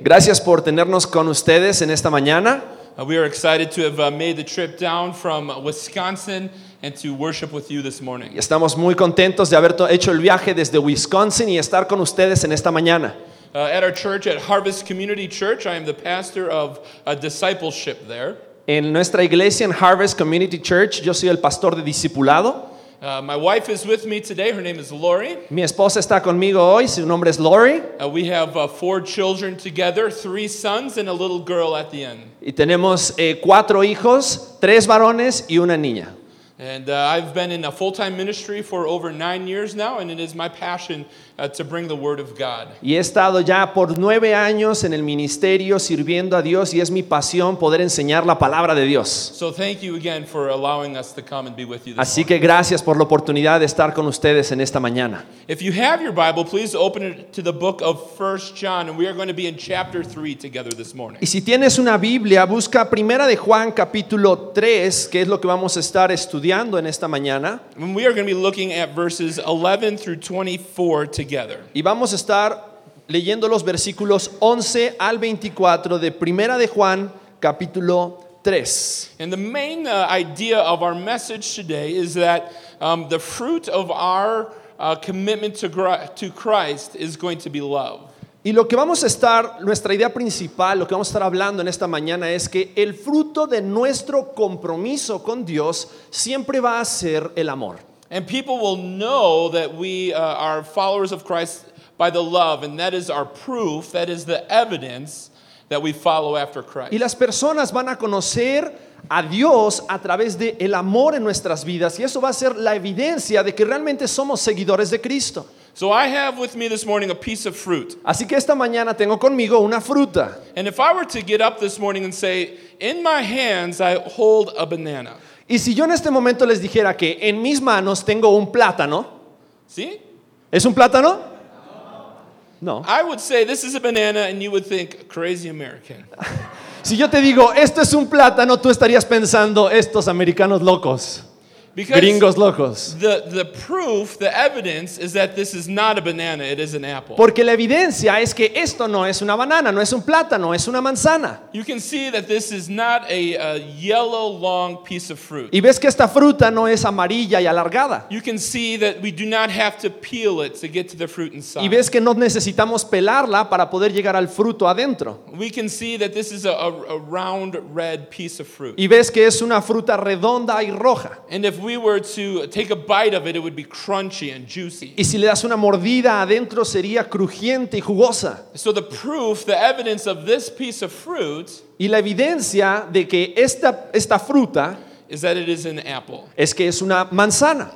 Gracias por tenernos con ustedes en esta mañana. Uh, we are excited to have uh, made the trip down from Wisconsin and to worship with you this morning. Estamos muy contentos de haber hecho el viaje desde Wisconsin y estar con ustedes en esta mañana. Uh, at our church, at Harvest Community Church, I am the pastor of uh, discipleship there. En nuestra iglesia en Harvest Community Church, yo soy el pastor de discipulado. Uh, my wife is with me today. Her name is Lori. Mi esposa está conmigo hoy, su nombre es Lori. Uh, we have uh, four children together three sons and a little girl at the end. Y tenemos eh, cuatro hijos, tres varones y una niña. And uh, I've been in a full time ministry for over nine years now, and it is my passion to bring the Word of God. Y he estado ya por nueve años en el ministerio sirviendo a Dios y es mi pasión poder enseñar la palabra de Dios. So thank you again for allowing us to come and be with you this Así que gracias por la oportunidad de estar con ustedes en esta mañana. If you have your Bible, please open it to the book of First John, and we are going to be in chapter 3 together this morning. Y si tienes una Biblia, busca Primera de Juan capítulo 3, que es lo que vamos a estar estudiando en esta mañana. And we are going to be looking at verses 11 through 24 together. Y vamos a estar leyendo los versículos 11 al 24 de Primera de Juan capítulo 3. And the main uh, idea of our message today is that um, the fruit of our uh, commitment to, Christ is going to be love. Y lo que vamos a estar, nuestra idea principal, lo que vamos a estar hablando en esta mañana es que el fruto de nuestro compromiso con Dios siempre va a ser el amor. And people will know that we uh, are followers of Christ by the love, and that is our proof, that is the evidence that we follow after Christ. Y las personas van a conocer a Dios a través de el amor en nuestras vidas y eso va a ser la evidencia de que realmente somos seguidores de Cristo. So I have with me this morning a piece of fruit. Así que esta mañana tengo conmigo una fruta. And if I were to get up this morning and say, In my hands I hold a banana, Y si yo en este momento les dijera que en mis manos tengo un plátano, see? ¿es un plátano? No. I would say this is a banana, and you would think, crazy American. Si yo te digo, esto es un plátano, tú estarías pensando, estos americanos locos, Because gringos locos. the, the proof, the evidence is that this is not a banana, it is an apple. Porque la evidencia es que esto no es una banana, no es un plátano, es una manzana. You can see that this is not a, a yellow, long piece of fruit. Y ves que esta fruta no es amarilla y alargada. You can see that we do not have to peel it to get to the fruit Y inside. ves que no necesitamos pelarla para poder llegar al fruto adentro. We can see that this is a, a, a round red piece of fruit. Y ves que es una fruta redonda y roja. And if we were to take a bite of it, it would be crunchy and juicy. Y si le das una mordida adentro sería crujiente y jugosa. So the proof, the evidence of this piece of fruit Y la evidencia de que esta, esta fruta is that it is an apple. es que es una manzana.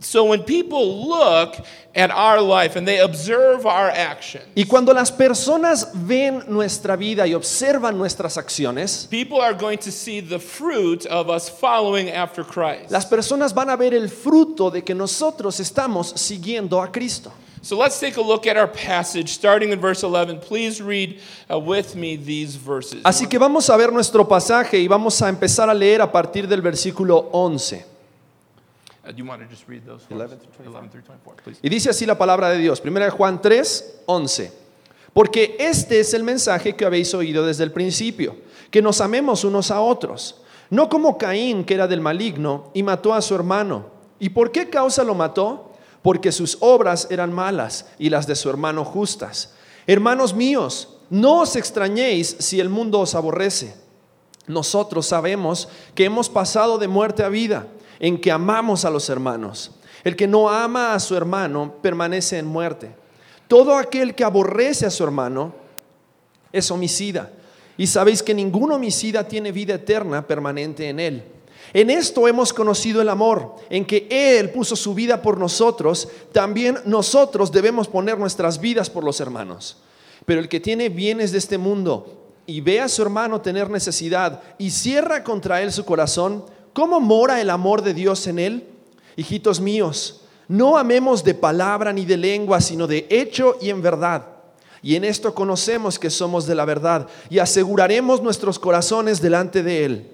So when people look at our life and they observe our actions, Y cuando las personas ven nuestra vida y observan nuestras acciones, people are going to see the fruit of us following after Christ. las personas van a ver el fruto de que nosotros estamos siguiendo a Cristo. So let's take a look at our passage starting in verse 11. Please read uh, with me these verses. Así que vamos a ver nuestro pasaje y vamos a empezar a leer a partir del versículo 11. Uh, do you want to just read those? 11 through 11 through 24, please. Y dice así la palabra de Dios, 1 Juan 3, 11. Porque este es el mensaje que habéis oído desde el principio, que nos amemos unos a otros, no como Caín, que era del maligno, y mató a su hermano. ¿Y por qué causa lo mató? Porque sus obras eran malas y las de su hermano justas. Hermanos míos, no os extrañéis si el mundo os aborrece. Nosotros sabemos que hemos pasado de muerte a vida, en que amamos a los hermanos. El que no ama a su hermano permanece en muerte. Todo aquel que aborrece a su hermano es homicida. Y sabéis que ningún homicida tiene vida eterna permanente en él. En esto hemos conocido el amor, en que Él puso su vida por nosotros, también nosotros debemos poner nuestras vidas por los hermanos. Pero el que tiene bienes de este mundo y ve a su hermano tener necesidad y cierra contra él su corazón, ¿cómo mora el amor de Dios en él? Hijitos míos, no amemos de palabra ni de lengua, sino de hecho y en verdad. Y en esto conocemos que somos de la verdad y aseguraremos nuestros corazones delante de Él.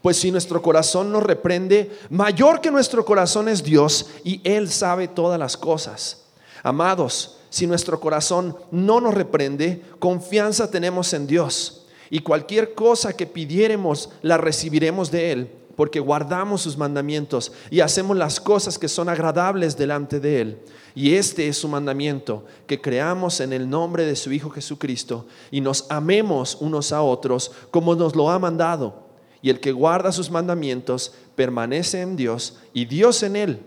Pues si nuestro corazón nos reprende, mayor que nuestro corazón es Dios y Él sabe todas las cosas. Amados, si nuestro corazón no nos reprende, confianza tenemos en Dios. Y cualquier cosa que pidiéremos, la recibiremos de Él, porque guardamos sus mandamientos y hacemos las cosas que son agradables delante de Él. Y este es su mandamiento, que creamos en el nombre de su Hijo Jesucristo y nos amemos unos a otros como nos lo ha mandado. Y el que guarda sus mandamientos permanece en Dios y Dios en Él.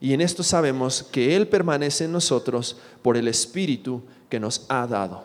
Y en esto sabemos que Él permanece en nosotros por el Espíritu que nos ha dado.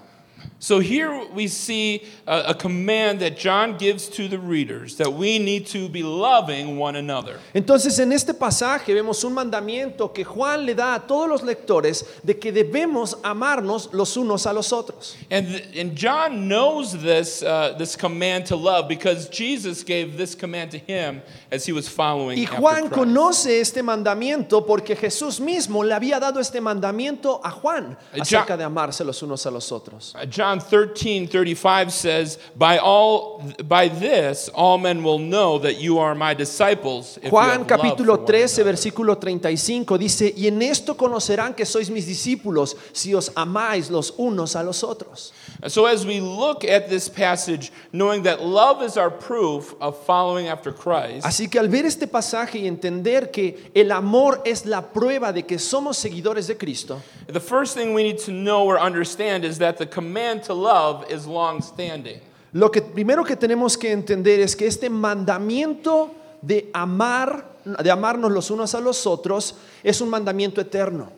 So here we see a, a command that John gives to the readers that we need to be loving one another. Entonces en este pasaje vemos un mandamiento que Juan le da a todos los lectores de que debemos amarnos los unos a los otros. And, and John knows this, uh, this command to love because Jesus gave this command to him as he was following Y Juan conoce este mandamiento porque Jesús mismo le había dado este mandamiento a Juan acerca de amarse los unos a los otros. Uh, John 13, 35 says, by, all, by this all men will know that you are my disciples. if you Juan capítulo for one 13, another." versículo 35 dice, y en esto conocerán que sois mis discípulos si os amáis los unos a los otros. So, as we look at this passage, knowing that love is our proof of following after Christ, Así que al ver este pasaje y entender que el amor es la prueba de que somos seguidores de Cristo, the first thing we need to know or understand is that the command to love is long standing. lo que primero que tenemos que entender es que este mandamiento de amar, de amarnos los unos a los otros, es un mandamiento eterno.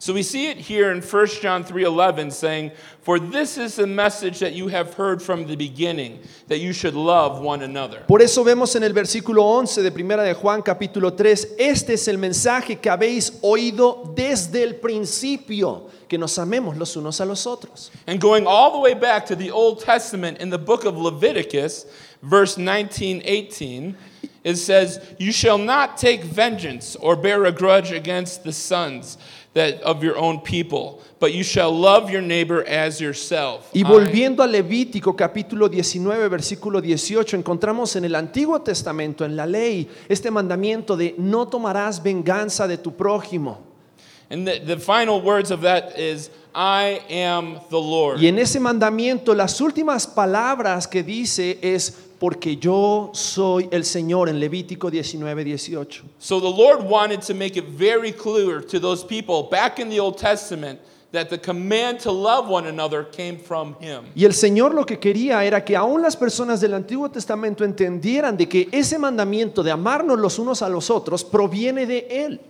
So we see it here in 1 John 3:11 saying, "For this is the message that you have heard from the beginning, that you should love one another." Por eso vemos en el versículo 11 de Primera de Juan capítulo 3, este es el mensaje que habéis oído desde el principio, que nos amemos los unos a los otros. And going all the way back to the Old Testament in the book of Leviticus, verse 19, 18, it says, You shall not take vengeance or bear a grudge against the sons that of your own people, but you shall love your neighbor as yourself. Y volviendo a Levítico capítulo 19, versículo 18, encontramos en el Antiguo Testamento, en la ley, este mandamiento de no tomarás venganza de tu prójimo. And the, the final words of that is, I am the Lord. Y en ese mandamiento las últimas palabras que dice es porque yo soy el Señor en Levítico 19, 18. So the Lord wanted to make it very clear to those people back in the Old Testament that the command to love one another came from Him. Y el Señor lo que quería era que aún las personas del Antiguo Testamento entendieran de que ese mandamiento de amarnos los unos a los otros proviene de Él.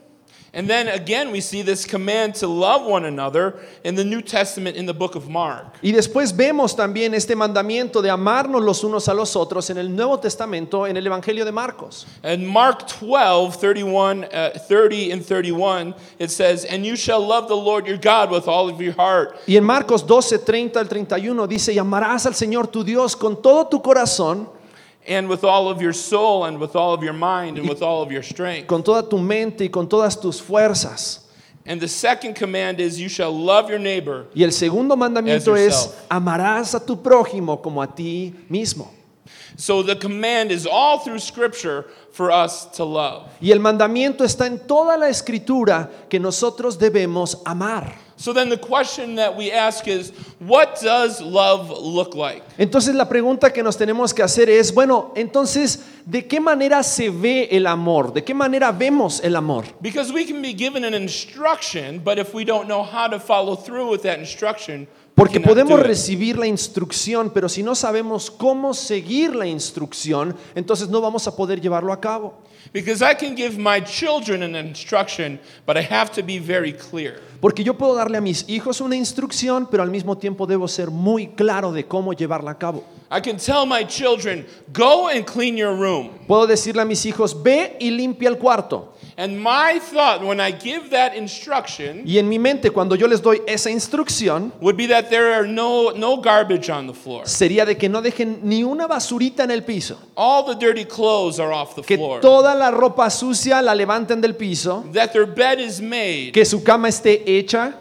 And then again, we see this command to love one another in the New Testament in the book of Mark. Y después vemos también este mandamiento de amarnos los unos a los otros en el Nuevo Testamento, en el Evangelio de Marcos. In Mark 12, 31, uh, 30 and 31, it says, And you shall love the Lord your God with all of your heart, Y en Marcos 12, 30 al 31 dice, y amarás al Señor tu Dios con todo tu corazón, and with all of your soul, and with all of your mind, and with all of your strength. con toda tu mente y con todas tus fuerzas. And the second command is, You shall love your neighbor Y el segundo mandamiento es, amarás a tu prójimo como a ti mismo. So the command is all through Scripture for us to love. Y el mandamiento está en toda la escritura que nosotros debemos amar. So then the question that we ask is, what does love look like? Entonces la pregunta que nos tenemos que hacer es, bueno, entonces, ¿de qué manera se ve el amor? ¿De qué manera vemos el amor? Because we can be given an instruction, but if we don't know how to follow through with that instruction, Porque podemos recibir la instrucción, pero si no sabemos cómo seguir la instrucción, entonces no vamos a poder llevarlo a cabo. Because I can give my children an instruction, but I have to be very clear. Porque yo puedo darle a mis hijos una instrucción, pero al mismo tiempo debo ser muy claro de cómo llevarla a cabo. I can tell my children, go and clean your room. Puedo decirle a mis hijos, ve y limpia el cuarto. And my thought when I give that instruction Y en mi mente, cuando yo les doy esa instrucción, would be that there are no, no garbage on the floor. sería de que no dejen ni una basurita en el piso. All the dirty clothes are off the Que floor. toda la ropa sucia la levanten del piso. That their bed is made. Que su cama esté hecha.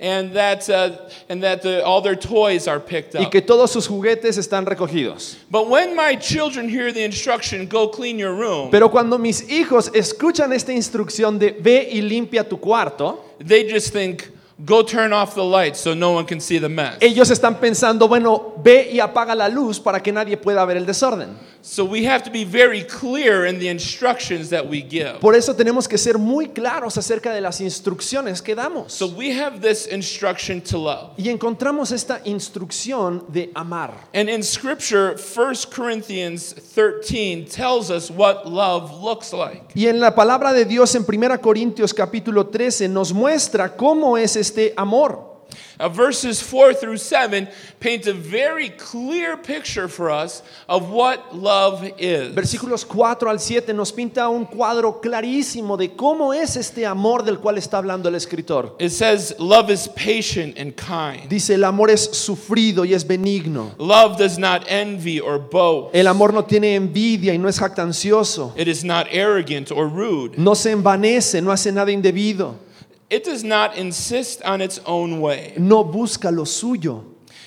and that, uh, and that the, all their toys are picked Y up. que todos sus juguetes están recogidos. But when my children hear the instruction, go clean your room, Pero cuando mis hijos escuchan esta instrucción de ve y limpia tu cuarto, they just think, Go turn off the lights so no one can see the mess. Ellos están pensando, bueno, ve y apaga la luz para que nadie pueda ver el desorden. So we have to be very clear in the instructions that we give. Por eso tenemos que ser muy claros acerca de las instrucciones que damos. So we have this instruction to love. Y encontramos esta instrucción de amar. And in scripture, 1 Corinthians 13 tells us what love looks like. Y en la palabra de Dios en 1 Corintios capítulo 13 nos muestra cómo es este amor. Uh, verses 4 through 7 paint a very clear picture for us of what love is. Versículos 4 al 7 nos pinta un cuadro clarísimo de cómo es este amor del cual está hablando el escritor. It says, Love is patient and kind. Dice, el amor es sufrido y es benigno. Love does not envy or boast. El amor no tiene envidia y no es jactancioso. It is not arrogant or rude. No se envanece, no hace nada indebido. It does not insist on its own way. No busca lo suyo.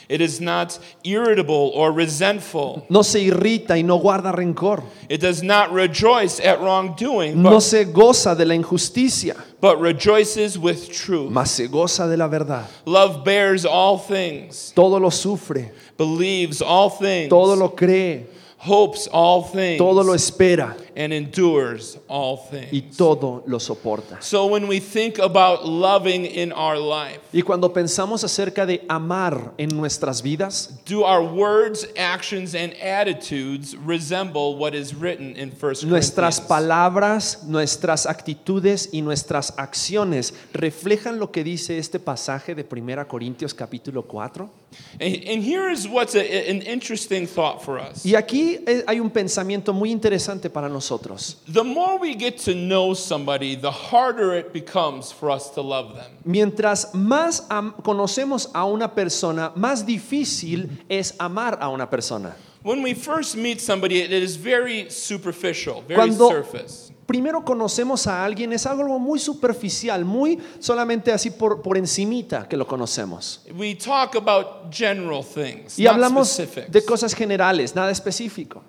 It is not irritable or resentful. No se irrita y no guarda rencor. It does not rejoice at wrongdoing, No but, se goza de la injusticia, but rejoices with truth. mas se goza de la verdad. Love bears all things, Todo lo sufre, believes all things, todo lo cree, hopes all things, todo lo espera and endures all y things. todo lo soporta. So when we think about loving in our life, Y cuando pensamos acerca de amar en nuestras vidas, do our words, actions, and attitudes resemble what is written in 1 nuestras Corinthians? palabras, nuestras actitudes y nuestras acciones reflejan lo que dice este pasaje de 1 Corintios capítulo 4. And, and here is what's a, an interesting thought for us. Y aquí eh, hay un pensamiento muy interesante para nosotros. The more we get to know somebody, the harder it becomes for us to love them. Mientras más conocemos a una persona, más difícil es amar a una persona. When we first meet somebody, it is very superficial, very Cuando surface. primero conocemos a alguien es algo muy superficial, muy solamente así por, por encimita que lo conocemos. We talk about general things, Y hablamos specifics. de cosas generales, nada específico.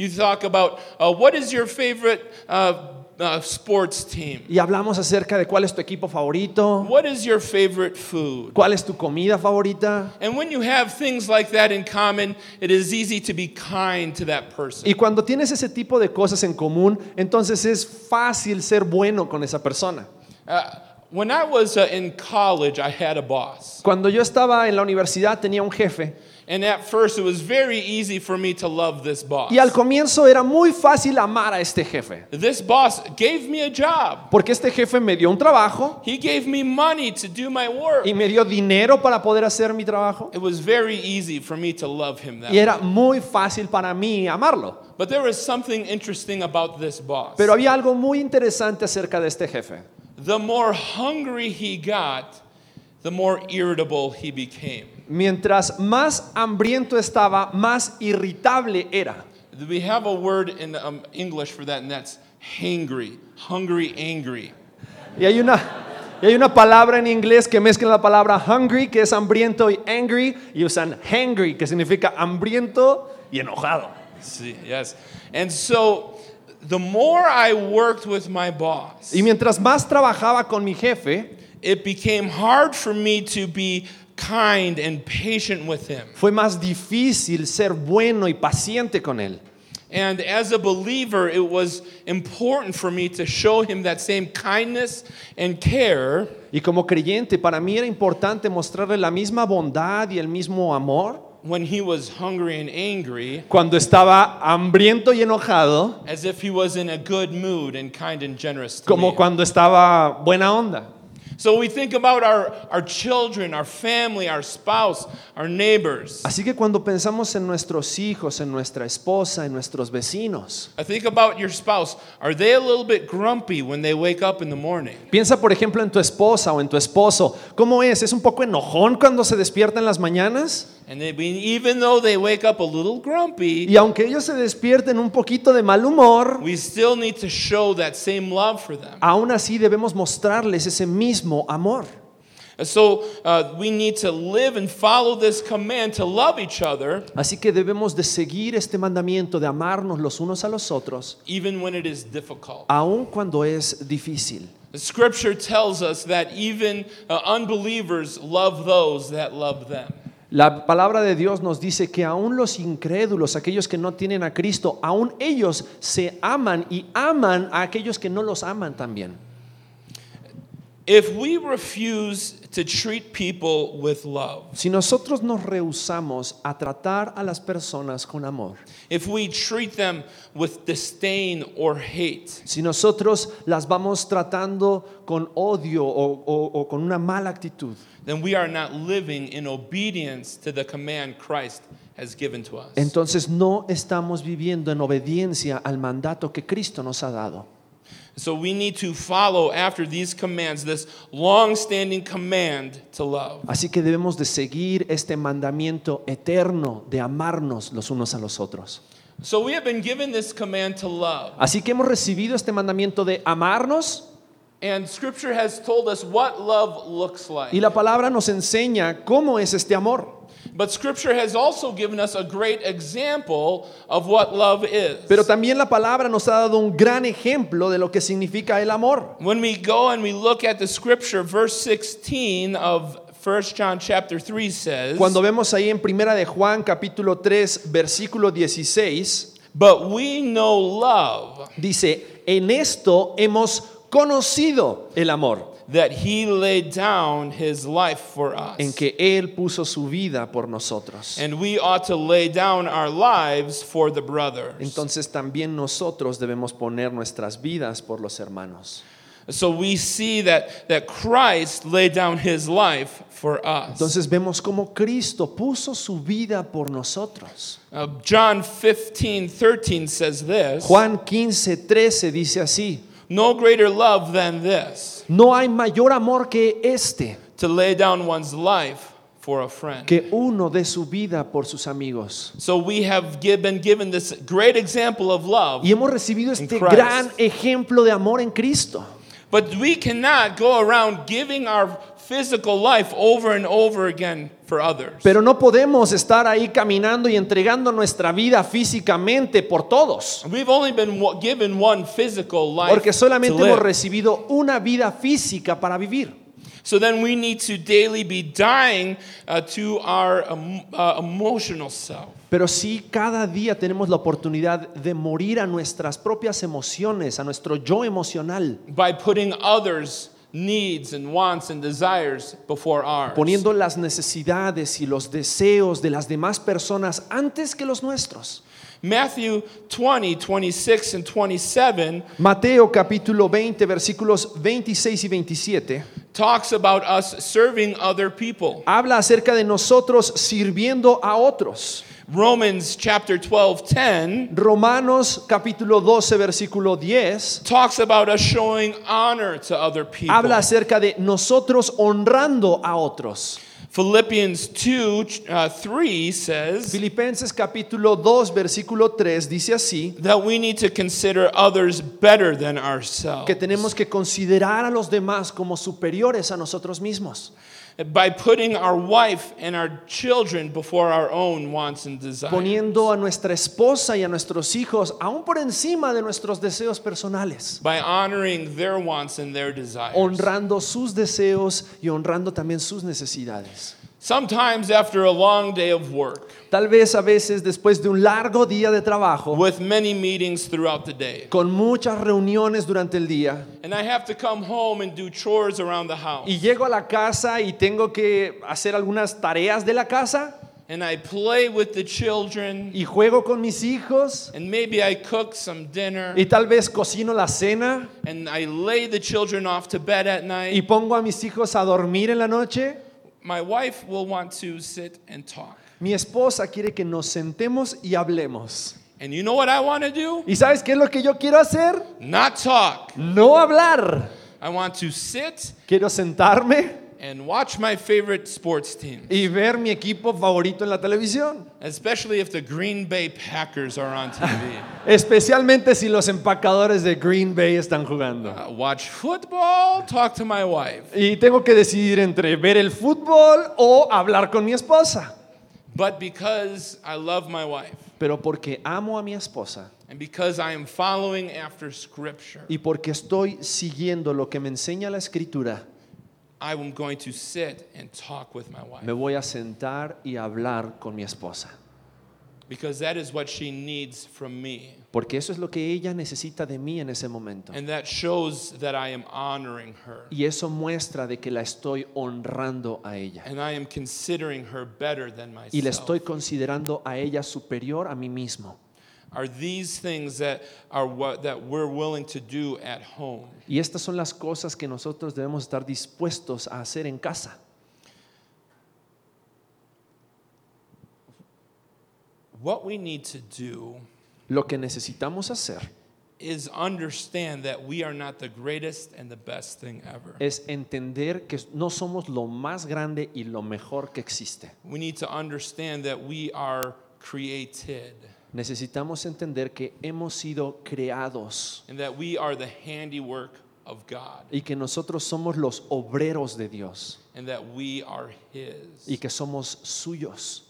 You talk about uh, what is your favorite uh, uh, sports team? Y hablamos acerca de cuál es tu equipo favorito, What is your favorite food? cuál es tu comida favorita. And when you have things like that in common, it is easy to be kind to that person. Y cuando tienes ese tipo de cosas en común, entonces es fácil ser bueno con esa persona. Uh, when I was uh, in college, I had a boss. Cuando yo estaba en la universidad tenía un jefe And at first, it was very easy for me to love this boss. y al comienzo era muy fácil amar a este jefe, This boss gave me a job. porque este jefe me dio un trabajo He gave me money to do my work. y me dio dinero para poder hacer mi trabajo It was very easy for me to love him that y era muy fácil para mí amarlo. But there was something interesting about this boss. Pero había algo muy interesante acerca de este jefe. The more hungry he got, the more irritable he became. Mientras más hambriento estaba, más irritable era. We have a word in um, English for that, and that's hangry, hungry, angry. Y hay una, y hay una palabra en inglés que mezcla la palabra hungry, que es hambriento, y angry, y usan hangry, que significa hambriento y enojado. See, yes. And so, the more I worked with my boss, Y mientras más trabajaba con mi jefe, it became hard for me to be kind and patient with him. fue más difícil ser bueno y paciente con él. And as a believer, it was important for me to show him that same kindness and care Y como creyente, para mí era importante mostrarle la misma bondad y el mismo amor when he was hungry and angry, cuando estaba hambriento y enojado, as if he was in a good mood and kind and generous como cuando estaba buena onda. So we think about our, our children, our family, our spouse, our neighbors. Así que cuando pensamos en nuestros hijos, en nuestra esposa, en nuestros vecinos, I think about your spouse. Are they a little bit grumpy when they wake up in the morning? piensa por ejemplo en tu esposa o en tu esposo. ¿Cómo es? ¿Es un poco enojón cuando se despierta en las mañanas? And they, even though they wake up a little grumpy, Y aunque ellos se despierten un poquito de mal humor, we still need to show that same love for them. aún así debemos mostrarles ese mismo amor. And so uh, we need to live and follow this command to love each other, Así que debemos de seguir este mandamiento de amarnos los unos a los otros, even when it is difficult. aun cuando es difícil. The scripture tells us that even uh, unbelievers love those that love them. La palabra de Dios nos dice que aún los incrédulos, aquellos que no tienen a Cristo, aún ellos se aman y aman a aquellos que no los aman también. If we refuse to treat people with love, Si nosotros nos rehusamos a tratar a las personas con amor, if we treat them with disdain or hate, si nosotros las vamos tratando con odio o, o- o con una mala actitud, then we are not living in obedience to the command Christ has given to us. entonces no estamos viviendo en obediencia al mandato que Cristo nos ha dado. So we need to follow after these commands, this long standing command to love. Así que debemos de seguir este mandamiento eterno de amarnos los unos a los otros. So we have been given this command to love. Así que hemos recibido este mandamiento de amarnos And scripture has told us what love looks like. y la palabra nos enseña cómo es este amor. But scripture has also given us a great example of what love is. Pero también la palabra nos ha dado un gran ejemplo de lo que significa el amor. When we go and we look at the scripture, verse 16 of 1 John chapter 3 says, Cuando vemos ahí en Primera de Juan capítulo 3 versículo 16, But we know love, dice, en esto hemos conocido el amor, that he laid down his life for us. en que Él puso su vida por nosotros. And we ought to lay down our lives for the brothers. Entonces también nosotros debemos poner nuestras vidas por los hermanos. So we see that, that Christ laid down his life for us. Entonces vemos cómo Cristo puso su vida por nosotros. Uh, John 15, 13 says this Juan 15, 13 dice así, No greater love than this, no hay mayor amor que este, to lay down one's life for a friend. que uno de su vida por sus amigos. So we have been given this great example of love, Y hemos recibido este gran ejemplo de amor en Cristo. but we cannot go around giving our physical life over and over again for others. Pero no podemos estar ahí caminando y entregando nuestra vida físicamente por todos. We've only been given one physical life Porque solamente to hemos live. recibido una vida física para vivir. So then we need to daily be dying uh, to our um, uh, emotional self. Pero sí, cada día tenemos la oportunidad de morir a nuestras propias emociones, a nuestro yo emocional, by putting others' needs and wants and desires before ours. poniendo las necesidades y los deseos de las demás personas antes que los nuestros. Matthew 20, 26, and 27 Mateo capítulo 20 versículos 26 y 27 talks about us serving other people. habla acerca de nosotros sirviendo a otros. Romans chapter 12, 10 Romanos capítulo 12 versículo 10 talks about us showing honor to other people. habla acerca de nosotros honrando a otros. Philippians 2, uh, 3 says Filipenses capítulo 2 versículo 3 dice así that we need to consider others better than ourselves. que tenemos que considerar a los demás como superiores a nosotros mismos, by putting our wife and our children before our own wants and desires. poniendo a nuestra esposa y a nuestros hijos aún por encima de nuestros deseos personales, by honoring their wants and their desires. honrando sus deseos y honrando también sus necesidades. Sometimes after a long day of work, Tal vez a veces después de un largo día de trabajo, with many meetings throughout the day, con muchas reuniones durante el día, and I have to come home and do chores around the house, y llego a la casa y tengo que hacer algunas tareas de la casa, and I play with the children, y juego con mis hijos, and maybe I cook some dinner, y tal vez cocino la cena, and I lay the children off to bed at night. y pongo a mis hijos a dormir en la noche, my wife will want to sit and talk. mi esposa quiere que nos sentemos y hablemos. And you know what I want to do? ¿Y sabes qué es lo que yo quiero hacer? Not talk. No hablar. I want to sit Quiero sentarme and watch my favorite sports team, y ver mi equipo favorito en la televisión. especially if the Green Bay Packers are on TV. Especialmente si los empacadores de Green Bay están jugando. Uh, watch football, talk to my wife. Y tengo que decidir entre ver el fútbol o hablar con mi esposa. But because I love my wife, Pero porque amo a mi esposa, And because I am following after Scripture, Y porque estoy siguiendo lo que me enseña la escritura, I am going to sit and talk with my wife. me voy a sentar y hablar con mi esposa. Because that is what she needs from me. Porque eso es lo que ella necesita de mí en ese momento. And that shows that I am honoring her. Y eso muestra de que la estoy honrando a ella. And I am considering her better than Y la myself. estoy considerando a ella superior a mí mismo. Are these things that are what that we're willing to do at home? Y estas son las cosas que nosotros debemos estar dispuestos a hacer en casa. What we need to do Lo que necesitamos hacer is understand that we are not the greatest and the best thing ever. es entender que no somos lo más grande y lo mejor que existe. We need to understand that we are created Necesitamos entender que hemos sido creados and that we are the handiwork of God y que nosotros somos los obreros de Dios and that we are His. y que somos suyos.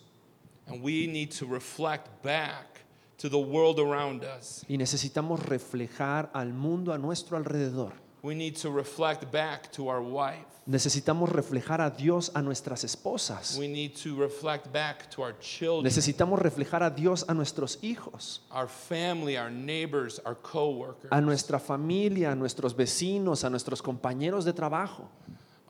And we need to reflect back to the world around us. Y necesitamos reflejar al mundo a nuestro alrededor. We need to reflect back to our wife. Necesitamos reflejar a Dios a nuestras esposas. We need to reflect back to our children, Necesitamos reflejar a Dios a nuestros hijos, our family, our neighbors, our coworkers. a nuestra familia, a nuestros vecinos, a nuestros compañeros de trabajo.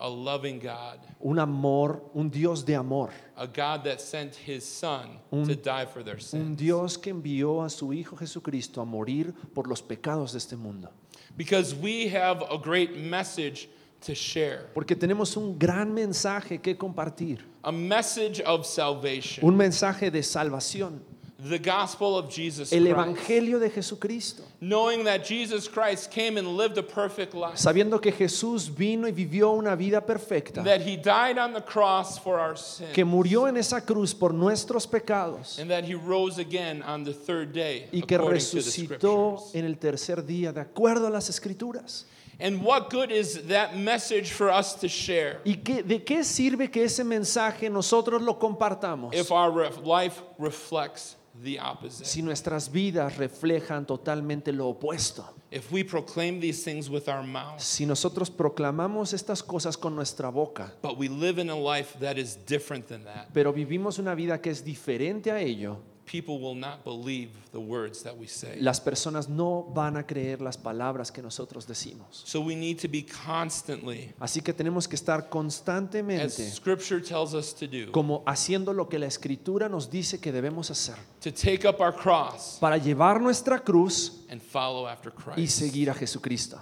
A loving God, Un amor, un Dios de amor, a God that sent His Son Un- to die for their un sins. Dios que envió a su Hijo Jesucristo a morir por los pecados de este mundo. Because we have a great message to share, Porque tenemos un gran mensaje que compartir, a message of salvation, un mensaje de salvación, the gospel of Jesus el Christ. Evangelio de Jesucristo. Knowing that Jesus Christ came and lived a perfect life, Sabiendo que Jesús vino y vivió una vida perfecta, that He died on the cross for our sins, que murió en esa cruz por nuestros pecados. And that He rose again on the third day, y que resucitó en el tercer día de acuerdo a las escrituras. And what good is that message for us to share ¿Y qué, de qué sirve que ese mensaje nosotros lo compartamos if our life reflects the opposite? si nuestras vidas reflejan totalmente lo opuesto? If we proclaim these things with our mouths, Si nosotros proclamamos estas cosas con nuestra boca, but we live in a life that is different than that, pero vivimos una vida que es diferente a ello, people will not believe the words that we say. las personas no van a creer las palabras que nosotros decimos. So we need to be constantly, Así que tenemos que estar as constantemente Scripture tells us to do, como haciendo lo que la escritura nos dice que debemos hacer, to take up our cross para llevar nuestra cruz and follow after y Christ. seguir a Jesucristo.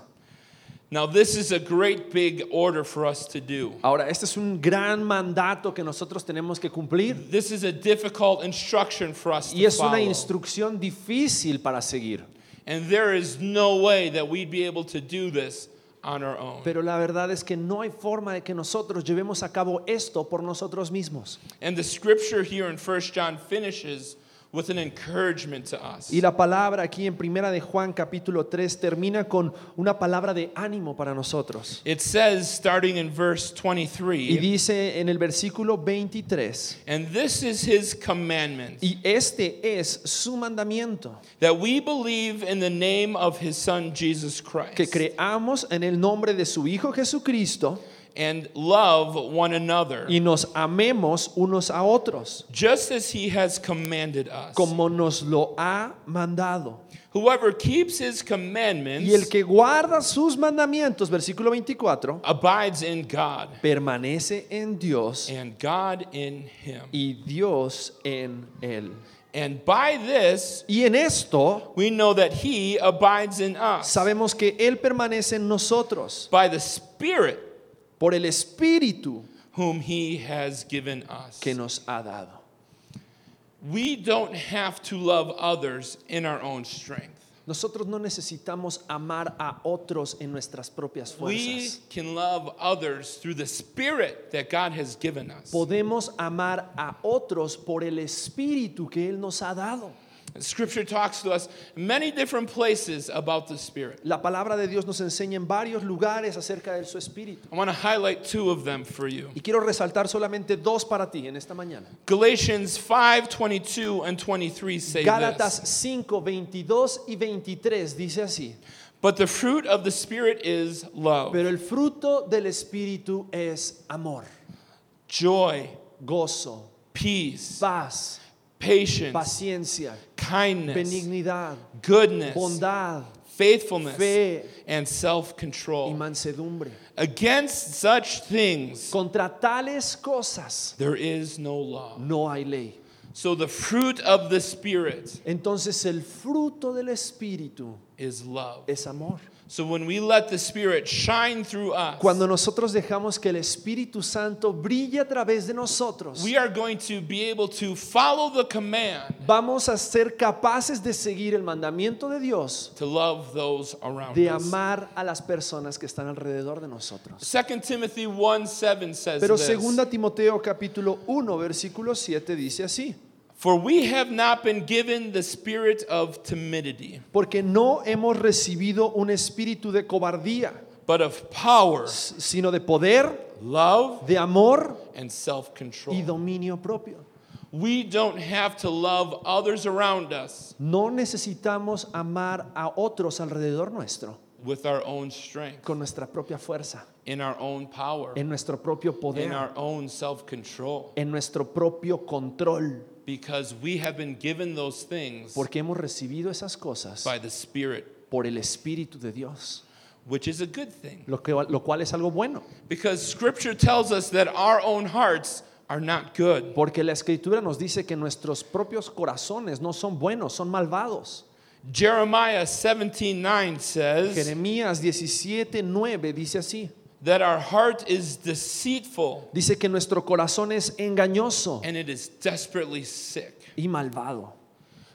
Now, this is a great big order for us to do. Ahora, este es un gran mandato que nosotros tenemos que cumplir This is a difficult instruction for us y to es una follow. instrucción difícil para seguir. And there is no way that we'd be able to do this on our own. Pero la verdad es que no hay forma de que nosotros llevemos a cabo esto por nosotros mismos. And the scripture here in 1 John finishes with an encouragement to us. Y la palabra aquí en Primera de Juan capítulo 3 termina con una palabra de ánimo para nosotros. It says, starting in verse Y 23, dice en el versículo 23, and this is his commandment, y este es su mandamiento, that we believe in the name of his son Jesus que Christ, creamos en el nombre de su Hijo Jesucristo and love one another, y nos amemos unos a otros, just as he has commanded us. como nos lo ha mandado. Whoever keeps his commandments Y el que guarda sus mandamientos, versículo 24, abides in God, permanece en Dios and God in him. y Dios en él. And by this, Y en esto we know that he abides in us sabemos que Él permanece en nosotros by the Spirit por el Espíritu whom he has given us. que nos ha dado. We don't have to love others in our own strength. Nosotros no necesitamos amar a otros en nuestras propias We fuerzas. can love others through the Spirit that God has given us. Podemos amar a otros por el Espíritu que Él nos ha dado. Scripture talks to us many different places about the Spirit. La palabra de Dios nos enseña en varios lugares acerca de su espíritu. I want to highlight two of them for you. Y quiero resaltar solamente dos para ti en esta mañana. Galatians 5 22 and 23 say Gálatas this. 5, 22 y 23 dice así. But the fruit of the Spirit is love, Pero el fruto del espíritu es amor, joy, gozo, peace, paz, patience, paciencia, kindness, benignidad, goodness, bondad, faithfulness, fe and self y control. mansedumbre. Against such things, Contra tales cosas there is no law. no hay ley. So the fruit of the Spirit Entonces el fruto del espíritu is love. es amor. So when we let the Spirit shine through us, Cuando nosotros dejamos que el Espíritu Santo brille a través de nosotros, we are going to be able to follow the command vamos a ser capaces de seguir el mandamiento de Dios to love those around de us. amar a las personas que están alrededor de nosotros. 2 Timothy 1 7 says Pero this, segunda Timoteo capítulo 1 versículo 7 dice así, For we have not been given the spirit of timidity, porque no hemos recibido un espíritu de cobardía, but of power, sino de poder, love, de amor and y self-control. dominio propio. We don't have to love others around us No necesitamos amar a otros alrededor nuestro with our own strength, con nuestra propia fuerza, in our own power, en nuestro propio in poder, our own self-control, en nuestro propio control, because we have been given those things porque hemos recibido esas cosas by the Spirit, por el Espíritu de Dios, which is a good thing. lo, que, lo cual es algo bueno, Because Scripture tells us that our own hearts are not good. porque la Escritura nos dice que nuestros propios corazones no son buenos, son malvados. Jeremiah 17:9 says Jeremías 17, 9 dice así, that our heart is deceitful dice que nuestro corazón es engañoso and it is desperately sick. y malvado.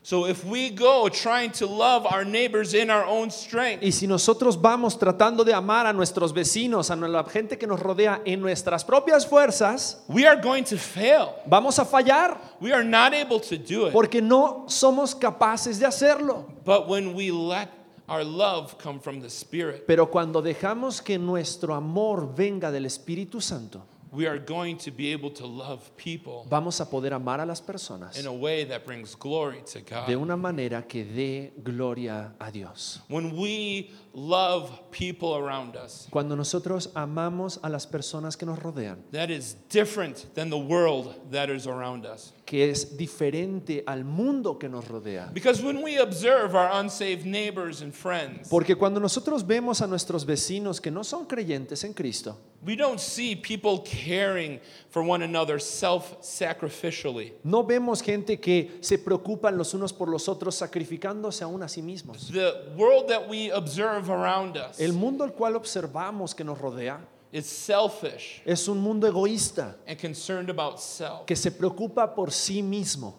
So if we go trying to love our neighbors in our own strength, Y si nosotros vamos tratando de amar a nuestros vecinos, a la gente que nos rodea en nuestras propias fuerzas, we are going to fail. vamos a fallar We are not able to do it. porque no somos capaces de hacerlo. But when we let our love come from the Spirit, Pero cuando dejamos que nuestro amor venga del Espíritu Santo, we are going to be able to love people vamos a poder amar a las personas in a way that brings glory to de God. una manera que dé gloria a Dios. When we love people around us, Cuando nosotros amamos a las personas que nos rodean, that is different than the world that is around us. que es diferente al mundo que nos rodea. Because when we observe our unsaved neighbors and friends, Porque cuando nosotros vemos a nuestros vecinos que no son creyentes en Cristo, we don't see people caring for one another self sacrificially. no vemos gente que se preocupan los unos por los otros sacrificándose aún a sí mismos. The world that we observe around us El mundo al cual observamos que nos rodea is selfish es un mundo egoísta and concerned about self. que se preocupa por sí mismo.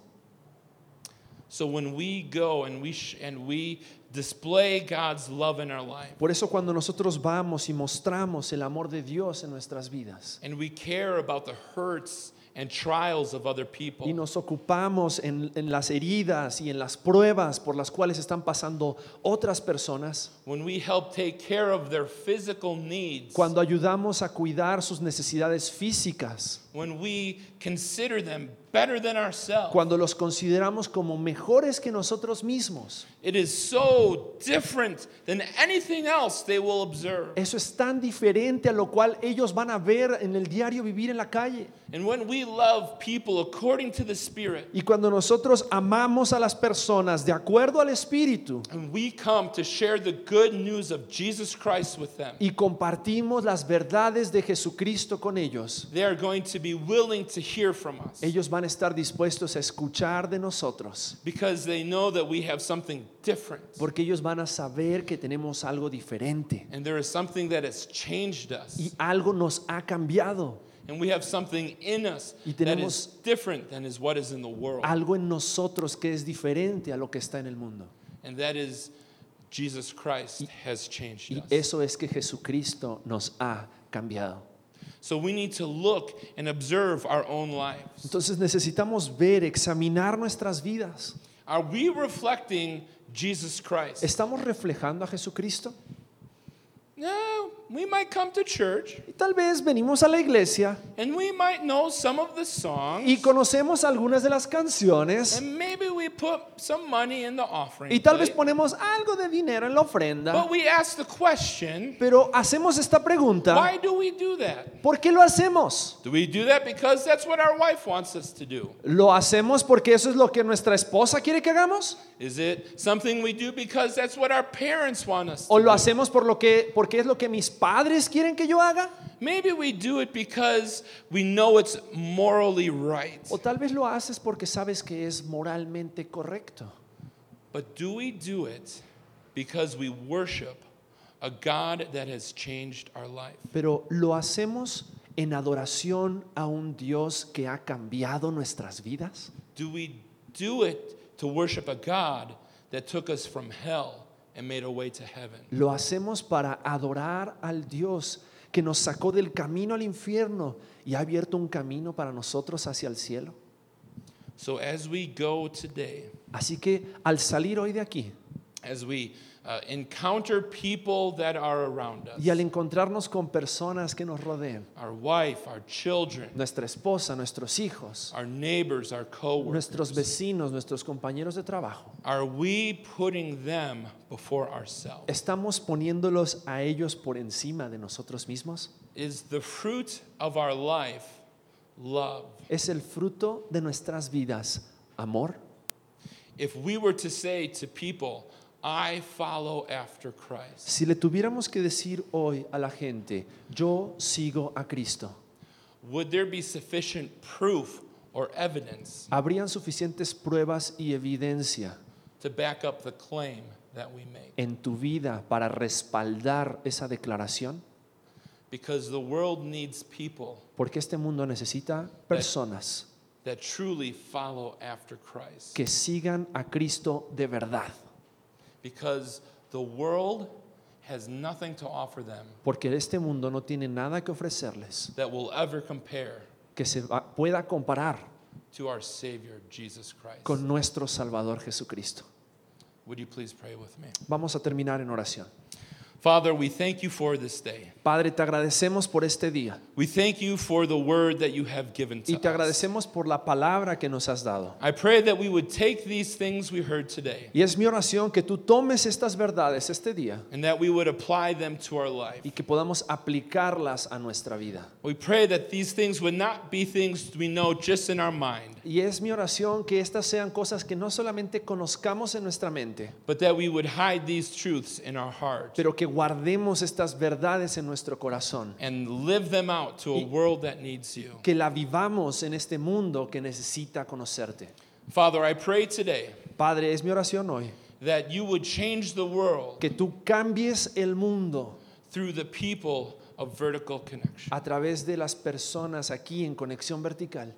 So when we go and we and we display God's love in our life Por eso cuando nosotros vamos y mostramos el amor de Dios en nuestras vidas and we care about the hurts and trials of other people, y nos ocupamos en, en las heridas y en las pruebas por las cuales están pasando otras personas, when we help take care of their physical needs, cuando ayudamos a cuidar sus necesidades físicas, when we consider them better than ourselves, cuando los consideramos como mejores que nosotros mismos. it is so different than anything else they will observe. Eso es tan diferente a lo cual ellos van a ver en el diario vivir en la calle. And when we love people according to the Spirit, Y cuando nosotros amamos a las personas de acuerdo al Espíritu and we come to share the good news of Jesus Christ with them, y compartimos las verdades de Jesucristo con ellos, they are going to be willing to hear from us ellos van a estar dispuestos a escuchar de nosotros. because they know that we have something different. Porque ellos van a saber que tenemos algo diferente And there is something that has changed us. y algo nos ha cambiado. And we have something in us Y that tenemos- is different than is what is in the world. Algo en nosotros que es diferente a lo que está en el mundo. And that is Jesus Christ has changed Y us. eso es que Jesucristo nos ha cambiado. So we need to look and observe our own lives. Entonces necesitamos ver, examinar nuestras vidas. Are we reflecting Jesus Christ? ¿Estamos reflejando a Jesucristo? We might come to church Y tal vez venimos a la iglesia and we might know some of the songs. y conocemos algunas de las canciones And maybe we put some money in the offering. y tal vez plate. ponemos algo de dinero en la ofrenda, But we ask the question, pero hacemos esta pregunta, why do we do that? ¿por qué lo hacemos? Do we do that because that's what our wife wants us to do? ¿Lo hacemos porque eso es lo que nuestra esposa quiere que hagamos? Is it something we do because that's what our parents want us to ¿O lo do? hacemos por lo que, porque es lo que mis padres quieren que yo haga? Maybe we do it because we know it's morally right. O tal vez lo haces porque sabes que es moralmente correcto. But do we do it because we worship a God that has changed our life? Pero lo hacemos en adoración a un Dios que ha cambiado nuestras vidas. Do we do it to worship a God that took us from hell and made a way to heaven? Lo hacemos para adorar al Dios que nos sacó del camino al infierno y ha abierto un camino para nosotros hacia el cielo. So as we go today, Así que al salir hoy de aquí as we encounter people that are around us, y al encontrarnos con personas que nos rodean, our wife, our children, nuestra esposa, nuestros hijos, our neighbors, our coworkers, nuestros vecinos, nuestros compañeros de trabajo, are we putting them before ourselves? ¿estamos poniéndolos a ellos por encima de nosotros mismos? Is the fruit of our life love? ¿Es el fruto de nuestras vidas amor? If we were to say to people, I follow after Christ, Si le tuviéramos que decir hoy a la gente, yo sigo a Cristo, would there be sufficient proof or evidence ¿habrían suficientes pruebas y evidencia to back up the claim that we make? en tu vida para respaldar esa declaración? Because the world needs people Porque este mundo necesita personas that truly follow after Christ. que sigan a Cristo de verdad. Because the world has nothing to offer them Porque este mundo no tiene nada que ofrecerles that will ever compare que se va- pueda comparar to our Savior, Jesus Christ. con nuestro Salvador Jesucristo. Would you please pray with me? Vamos a terminar en oración. Father, we thank you for this day. Padre, te agradecemos por este día We thank you for the word that you have given to y te us. agradecemos por la palabra que nos has dado. I pray that we would take these things we heard today Y es mi oración que tú tomes estas verdades este día and that we would apply them to our life. y que podamos aplicarlas a nuestra vida. We pray that these things would not be things we know just in our mind, Y es mi oración que estas sean cosas que no solamente conozcamos en nuestra mente, but that we would hide these truths in our heart pero que guardemos estas verdades en nuestro corazón, and live them out to a Y- world that needs you. que la vivamos en este mundo que necesita conocerte. Father, I pray today Padre, es mi oración hoy, that you would change the world que tú cambies el mundo through the people of vertical connection. a través de las personas aquí en conexión vertical,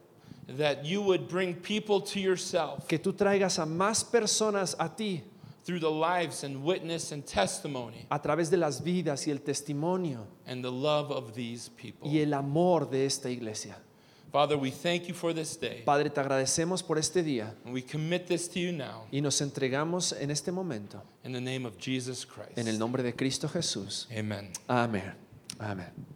That you would bring people to yourself que tú traigas a más personas a ti through the lives and witness and testimony a través de las vidas y el testimonio and the love of these people. y el amor de esta iglesia. Father, we thank you for this day. Padre, te agradecemos por este día And we commit this to you now y nos entregamos en este momento in the name of Jesus Christ. en el nombre de Cristo Jesús. Amen. Amén. Amén.